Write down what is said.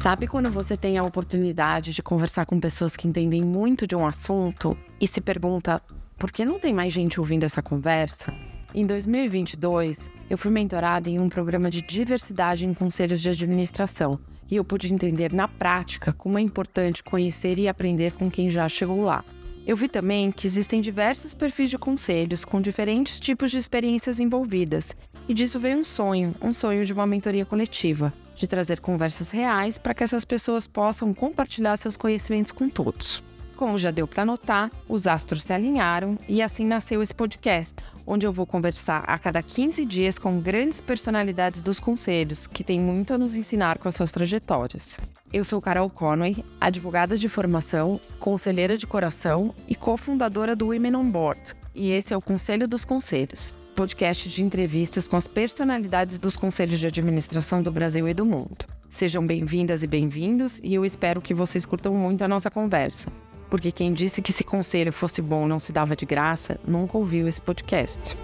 Sabe quando você tem a oportunidade de conversar com pessoas que entendem muito de um assunto e se pergunta por que não tem mais gente ouvindo essa conversa? Em 2022, eu fui mentorada em um programa de diversidade em conselhos de administração e eu pude entender na prática como é importante conhecer e aprender com quem já chegou lá. Eu vi também que existem diversos perfis de conselhos com diferentes tipos de experiências envolvidas, e disso veio um sonho, um sonho de uma mentoria coletiva de trazer conversas reais para que essas pessoas possam compartilhar seus conhecimentos com todos. Como já deu para notar, os astros se alinharam e assim nasceu esse podcast, onde eu vou conversar a cada 15 dias com grandes personalidades dos conselhos, que têm muito a nos ensinar com as suas trajetórias. Eu sou Carol Conway, advogada de formação, conselheira de coração e cofundadora do Women on Board, e esse é o Conselho dos Conselhos podcast de entrevistas com as personalidades dos conselhos de administração do Brasil e do mundo. Sejam bem-vindas e bem-vindos e eu espero que vocês curtam muito a nossa conversa, porque quem disse que se conselho fosse bom não se dava de graça nunca ouviu esse podcast.